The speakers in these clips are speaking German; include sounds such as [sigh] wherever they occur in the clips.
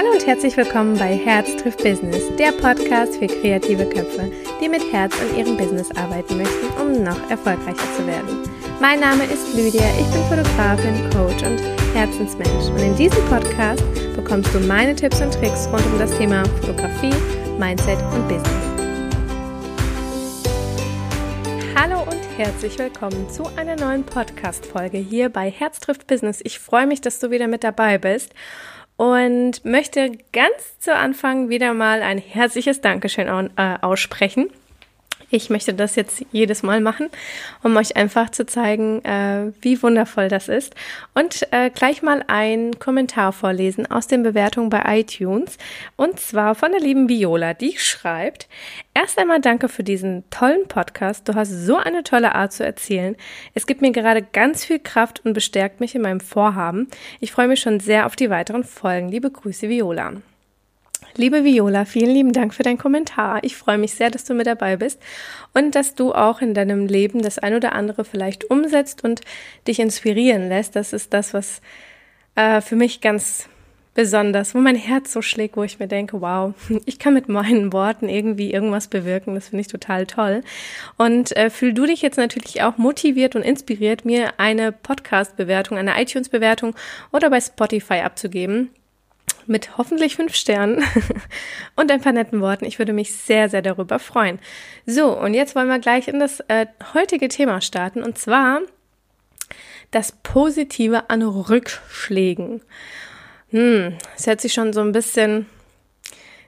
Hallo und herzlich willkommen bei Herz trifft Business, der Podcast für kreative Köpfe, die mit Herz an ihrem Business arbeiten möchten, um noch erfolgreicher zu werden. Mein Name ist Lydia, ich bin Fotografin, Coach und Herzensmensch und in diesem Podcast bekommst du meine Tipps und Tricks rund um das Thema Fotografie, Mindset und Business. Hallo und herzlich willkommen zu einer neuen Podcast-Folge hier bei Herz trifft Business. Ich freue mich, dass du wieder mit dabei bist und möchte ganz zu Anfang wieder mal ein herzliches Dankeschön äh, aussprechen. Ich möchte das jetzt jedes Mal machen, um euch einfach zu zeigen, äh, wie wundervoll das ist. Und äh, gleich mal ein Kommentar vorlesen aus den Bewertungen bei iTunes. Und zwar von der lieben Viola, die schreibt, Erst einmal danke für diesen tollen Podcast. Du hast so eine tolle Art zu erzählen. Es gibt mir gerade ganz viel Kraft und bestärkt mich in meinem Vorhaben. Ich freue mich schon sehr auf die weiteren Folgen. Liebe Grüße, Viola. Liebe Viola, vielen lieben Dank für deinen Kommentar. Ich freue mich sehr, dass du mit dabei bist und dass du auch in deinem Leben das ein oder andere vielleicht umsetzt und dich inspirieren lässt. Das ist das, was äh, für mich ganz besonders, wo mein Herz so schlägt, wo ich mir denke, wow, [laughs] ich kann mit meinen Worten irgendwie irgendwas bewirken. Das finde ich total toll. Und äh, fühl du dich jetzt natürlich auch motiviert und inspiriert, mir eine Podcast-Bewertung, eine iTunes-Bewertung oder bei Spotify abzugeben. Mit hoffentlich fünf Sternen [laughs] und ein paar netten Worten. Ich würde mich sehr, sehr darüber freuen. So, und jetzt wollen wir gleich in das äh, heutige Thema starten. Und zwar das Positive an Rückschlägen. Hm, es hört sich schon so ein bisschen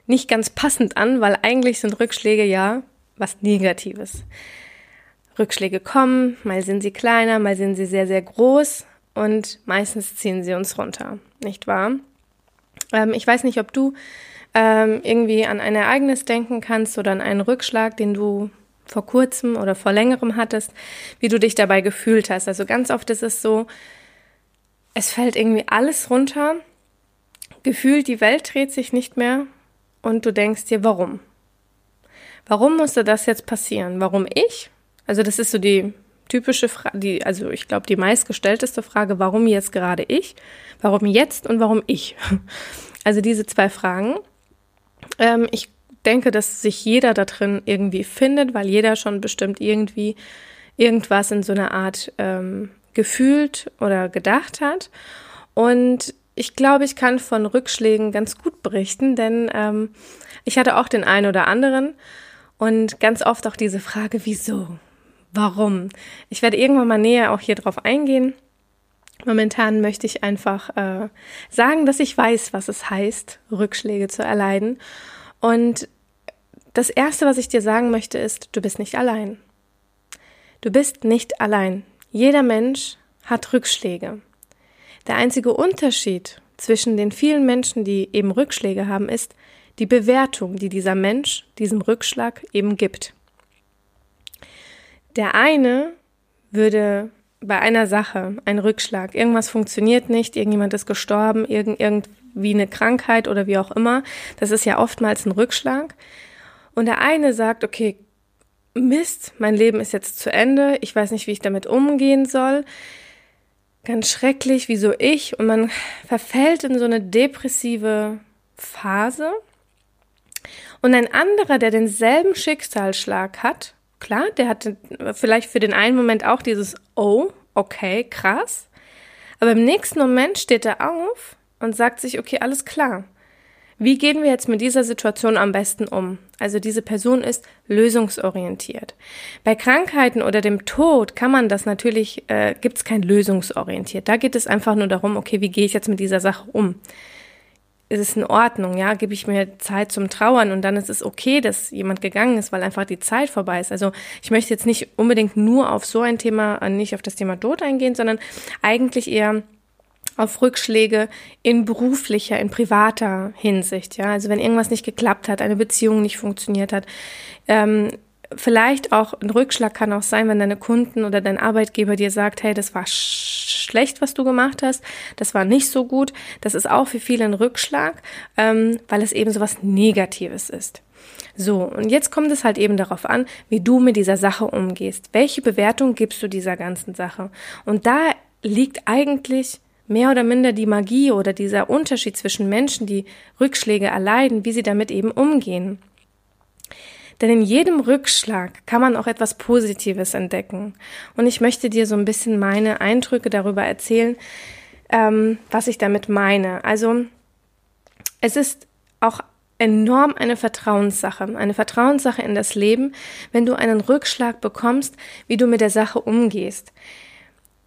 nicht ganz passend an, weil eigentlich sind Rückschläge ja was Negatives. Rückschläge kommen, mal sind sie kleiner, mal sind sie sehr, sehr groß und meistens ziehen sie uns runter, nicht wahr? Ähm, ich weiß nicht, ob du ähm, irgendwie an ein Ereignis denken kannst oder an einen Rückschlag, den du vor kurzem oder vor längerem hattest, wie du dich dabei gefühlt hast. Also ganz oft ist es so, es fällt irgendwie alles runter gefühlt, die Welt dreht sich nicht mehr und du denkst dir, warum? Warum musste das jetzt passieren? Warum ich? Also das ist so die typische Frage, die, also ich glaube die meistgestellteste Frage, warum jetzt gerade ich? Warum jetzt und warum ich? [laughs] Also diese zwei Fragen. Ähm, ich denke, dass sich jeder da drin irgendwie findet, weil jeder schon bestimmt irgendwie irgendwas in so einer Art ähm, gefühlt oder gedacht hat. Und ich glaube, ich kann von Rückschlägen ganz gut berichten, denn ähm, ich hatte auch den einen oder anderen und ganz oft auch diese Frage, wieso? Warum? Ich werde irgendwann mal näher auch hier drauf eingehen. Momentan möchte ich einfach äh, sagen, dass ich weiß, was es heißt, Rückschläge zu erleiden. Und das Erste, was ich dir sagen möchte, ist, du bist nicht allein. Du bist nicht allein. Jeder Mensch hat Rückschläge. Der einzige Unterschied zwischen den vielen Menschen, die eben Rückschläge haben, ist die Bewertung, die dieser Mensch diesem Rückschlag eben gibt. Der eine würde bei einer Sache, ein Rückschlag, irgendwas funktioniert nicht, irgendjemand ist gestorben, irgend, irgendwie eine Krankheit oder wie auch immer, das ist ja oftmals ein Rückschlag. Und der eine sagt, okay, Mist, mein Leben ist jetzt zu Ende, ich weiß nicht, wie ich damit umgehen soll, ganz schrecklich, wieso ich? Und man verfällt in so eine depressive Phase. Und ein anderer, der denselben Schicksalsschlag hat, klar, der hat vielleicht für den einen Moment auch dieses Oh, okay, krass. Aber im nächsten Moment steht er auf und sagt sich, okay, alles klar. Wie gehen wir jetzt mit dieser Situation am besten um? Also diese Person ist lösungsorientiert. Bei Krankheiten oder dem Tod kann man das natürlich, äh, gibt es kein lösungsorientiert. Da geht es einfach nur darum, okay, wie gehe ich jetzt mit dieser Sache um? Ist es in Ordnung, ja? Gebe ich mir Zeit zum Trauern und dann ist es okay, dass jemand gegangen ist, weil einfach die Zeit vorbei ist. Also ich möchte jetzt nicht unbedingt nur auf so ein Thema, äh, nicht auf das Thema Tod eingehen, sondern eigentlich eher auf Rückschläge in beruflicher, in privater Hinsicht. Ja, also wenn irgendwas nicht geklappt hat, eine Beziehung nicht funktioniert hat, ähm, vielleicht auch ein Rückschlag kann auch sein, wenn deine Kunden oder dein Arbeitgeber dir sagt, hey, das war sch schlecht, was du gemacht hast, das war nicht so gut. Das ist auch für viele ein Rückschlag, ähm, weil es eben so was Negatives ist. So, und jetzt kommt es halt eben darauf an, wie du mit dieser Sache umgehst. Welche Bewertung gibst du dieser ganzen Sache? Und da liegt eigentlich mehr oder minder die Magie oder dieser Unterschied zwischen Menschen, die Rückschläge erleiden, wie sie damit eben umgehen. Denn in jedem Rückschlag kann man auch etwas Positives entdecken. Und ich möchte dir so ein bisschen meine Eindrücke darüber erzählen, ähm, was ich damit meine. Also es ist auch enorm eine Vertrauenssache, eine Vertrauenssache in das Leben, wenn du einen Rückschlag bekommst, wie du mit der Sache umgehst.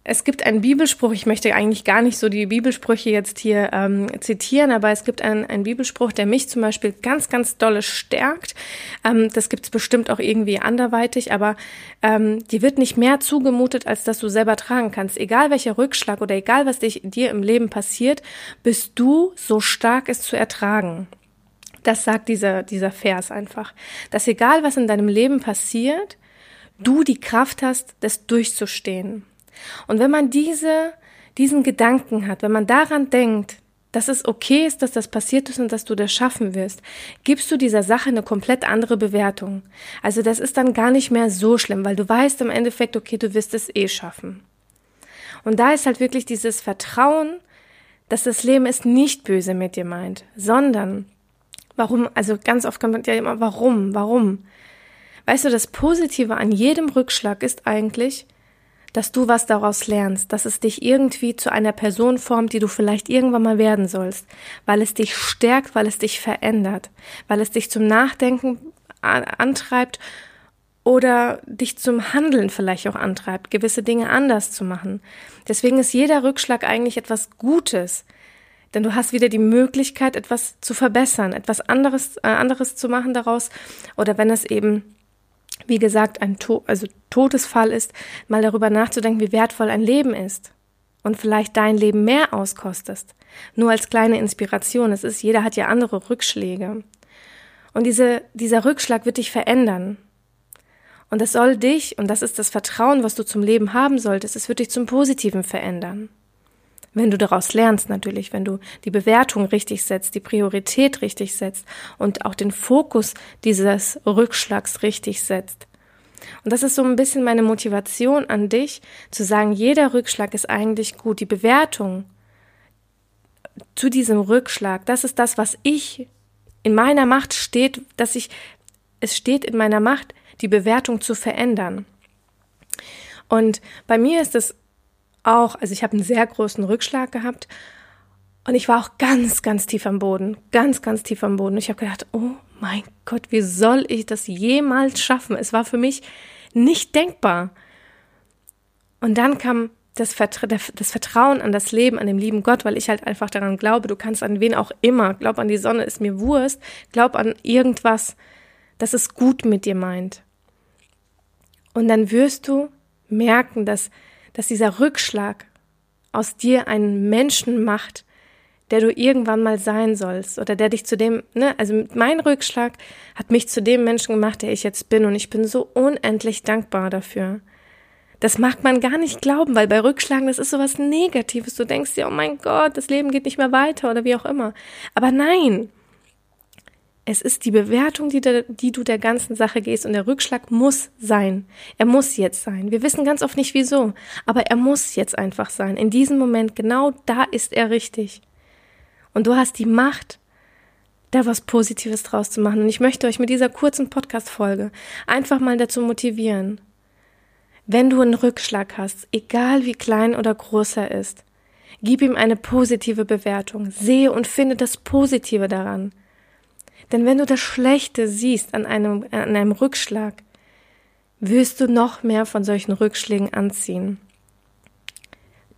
Es gibt einen Bibelspruch, ich möchte eigentlich gar nicht so die Bibelsprüche jetzt hier ähm, zitieren, aber es gibt einen, einen Bibelspruch, der mich zum Beispiel ganz, ganz dolle stärkt. Ähm, das gibt es bestimmt auch irgendwie anderweitig, aber ähm, dir wird nicht mehr zugemutet, als dass du selber tragen kannst. Egal welcher Rückschlag oder egal was dich, dir im Leben passiert, bist du so stark, es zu ertragen. Das sagt dieser, dieser Vers einfach. Dass egal was in deinem Leben passiert, du die Kraft hast, das durchzustehen. Und wenn man diese, diesen Gedanken hat, wenn man daran denkt, dass es okay ist, dass das passiert ist und dass du das schaffen wirst, gibst du dieser Sache eine komplett andere Bewertung. Also das ist dann gar nicht mehr so schlimm, weil du weißt im Endeffekt, okay, du wirst es eh schaffen. Und da ist halt wirklich dieses Vertrauen, dass das Leben es nicht böse mit dir meint, sondern warum, also ganz oft kommt ja immer, warum, warum? Weißt du, das Positive an jedem Rückschlag ist eigentlich, dass du was daraus lernst, dass es dich irgendwie zu einer Person formt, die du vielleicht irgendwann mal werden sollst, weil es dich stärkt, weil es dich verändert, weil es dich zum Nachdenken antreibt oder dich zum Handeln vielleicht auch antreibt, gewisse Dinge anders zu machen. Deswegen ist jeder Rückschlag eigentlich etwas Gutes, denn du hast wieder die Möglichkeit, etwas zu verbessern, etwas anderes, äh, anderes zu machen daraus oder wenn es eben wie gesagt, ein to also Todesfall ist, mal darüber nachzudenken, wie wertvoll ein Leben ist und vielleicht dein Leben mehr auskostest. Nur als kleine Inspiration. Es ist, jeder hat ja andere Rückschläge. Und diese, dieser Rückschlag wird dich verändern. Und es soll dich, und das ist das Vertrauen, was du zum Leben haben solltest, es wird dich zum Positiven verändern. Wenn du daraus lernst natürlich, wenn du die Bewertung richtig setzt, die Priorität richtig setzt und auch den Fokus dieses Rückschlags richtig setzt. Und das ist so ein bisschen meine Motivation an dich, zu sagen, jeder Rückschlag ist eigentlich gut. Die Bewertung zu diesem Rückschlag, das ist das, was ich in meiner Macht steht, dass ich, es steht in meiner Macht, die Bewertung zu verändern. Und bei mir ist es auch, also ich habe einen sehr großen Rückschlag gehabt und ich war auch ganz, ganz tief am Boden, ganz, ganz tief am Boden. Ich habe gedacht, oh mein Gott, wie soll ich das jemals schaffen? Es war für mich nicht denkbar. Und dann kam das, Vertra das Vertrauen an das Leben, an den lieben Gott, weil ich halt einfach daran glaube, du kannst an wen auch immer, glaub an die Sonne, ist mir Wurst, glaub an irgendwas, dass es gut mit dir meint. Und dann wirst du merken, dass dass dieser Rückschlag aus dir einen Menschen macht, der du irgendwann mal sein sollst oder der dich zu dem, ne, also mein Rückschlag hat mich zu dem Menschen gemacht, der ich jetzt bin und ich bin so unendlich dankbar dafür. Das mag man gar nicht glauben, weil bei Rückschlagen, das ist sowas Negatives. Du denkst dir, oh mein Gott, das Leben geht nicht mehr weiter oder wie auch immer. Aber nein, es ist die Bewertung, die, de, die du der ganzen Sache gehst und der Rückschlag muss sein. Er muss jetzt sein. Wir wissen ganz oft nicht wieso, aber er muss jetzt einfach sein. In diesem Moment, genau da ist er richtig. Und du hast die Macht, da was Positives draus zu machen. Und ich möchte euch mit dieser kurzen Podcast-Folge einfach mal dazu motivieren. Wenn du einen Rückschlag hast, egal wie klein oder groß er ist, gib ihm eine positive Bewertung. Sehe und finde das Positive daran. Denn wenn du das Schlechte siehst an einem, an einem Rückschlag, wirst du noch mehr von solchen Rückschlägen anziehen.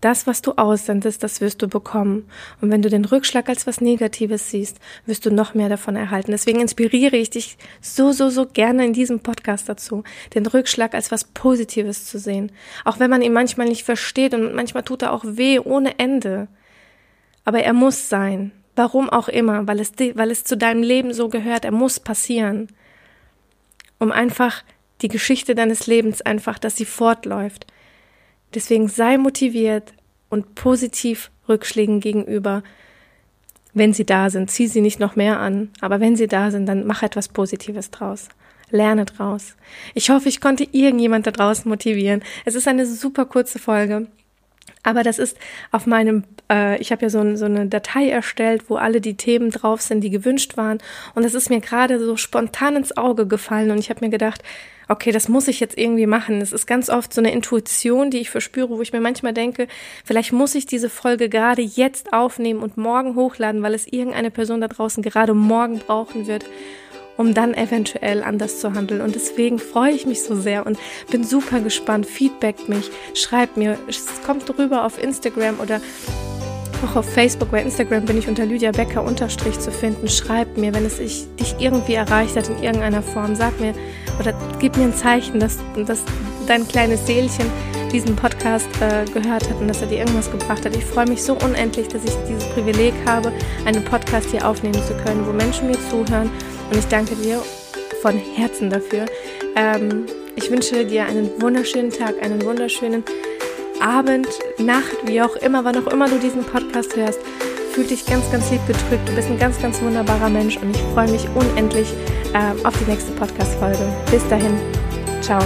Das, was du aussendest, das wirst du bekommen. Und wenn du den Rückschlag als was Negatives siehst, wirst du noch mehr davon erhalten. Deswegen inspiriere ich dich so, so, so gerne in diesem Podcast dazu, den Rückschlag als was Positives zu sehen. Auch wenn man ihn manchmal nicht versteht und manchmal tut er auch weh ohne Ende. Aber er muss sein. Warum auch immer, weil es, weil es zu deinem Leben so gehört, er muss passieren. Um einfach die Geschichte deines Lebens einfach, dass sie fortläuft. Deswegen sei motiviert und positiv Rückschlägen gegenüber. Wenn sie da sind, zieh sie nicht noch mehr an, aber wenn sie da sind, dann mach etwas Positives draus. Lerne draus. Ich hoffe, ich konnte irgendjemand da draußen motivieren. Es ist eine super kurze Folge. Aber das ist auf meinem, äh, ich habe ja so, so eine Datei erstellt, wo alle die Themen drauf sind, die gewünscht waren. Und das ist mir gerade so spontan ins Auge gefallen. Und ich habe mir gedacht, okay, das muss ich jetzt irgendwie machen. Es ist ganz oft so eine Intuition, die ich verspüre, wo ich mir manchmal denke, vielleicht muss ich diese Folge gerade jetzt aufnehmen und morgen hochladen, weil es irgendeine Person da draußen gerade morgen brauchen wird um dann eventuell anders zu handeln. Und deswegen freue ich mich so sehr und bin super gespannt. Feedbackt mich, schreibt mir, es kommt drüber auf Instagram oder auch auf Facebook, bei Instagram bin ich unter Lydia Becker unterstrich zu finden. Schreibt mir, wenn es dich irgendwie erreicht hat in irgendeiner Form. Sag mir oder gib mir ein Zeichen, dass, dass dein kleines Seelchen diesen Podcast äh, gehört hat und dass er dir irgendwas gebracht hat. Ich freue mich so unendlich, dass ich dieses Privileg habe, einen Podcast hier aufnehmen zu können, wo Menschen mir zuhören und ich danke dir von Herzen dafür. Ähm, ich wünsche dir einen wunderschönen Tag, einen wunderschönen Abend, Nacht, wie auch immer, wann auch immer du diesen Podcast hörst. Fühl dich ganz, ganz lieb gedrückt. Du bist ein ganz, ganz wunderbarer Mensch und ich freue mich unendlich äh, auf die nächste Podcast-Folge. Bis dahin. Ciao.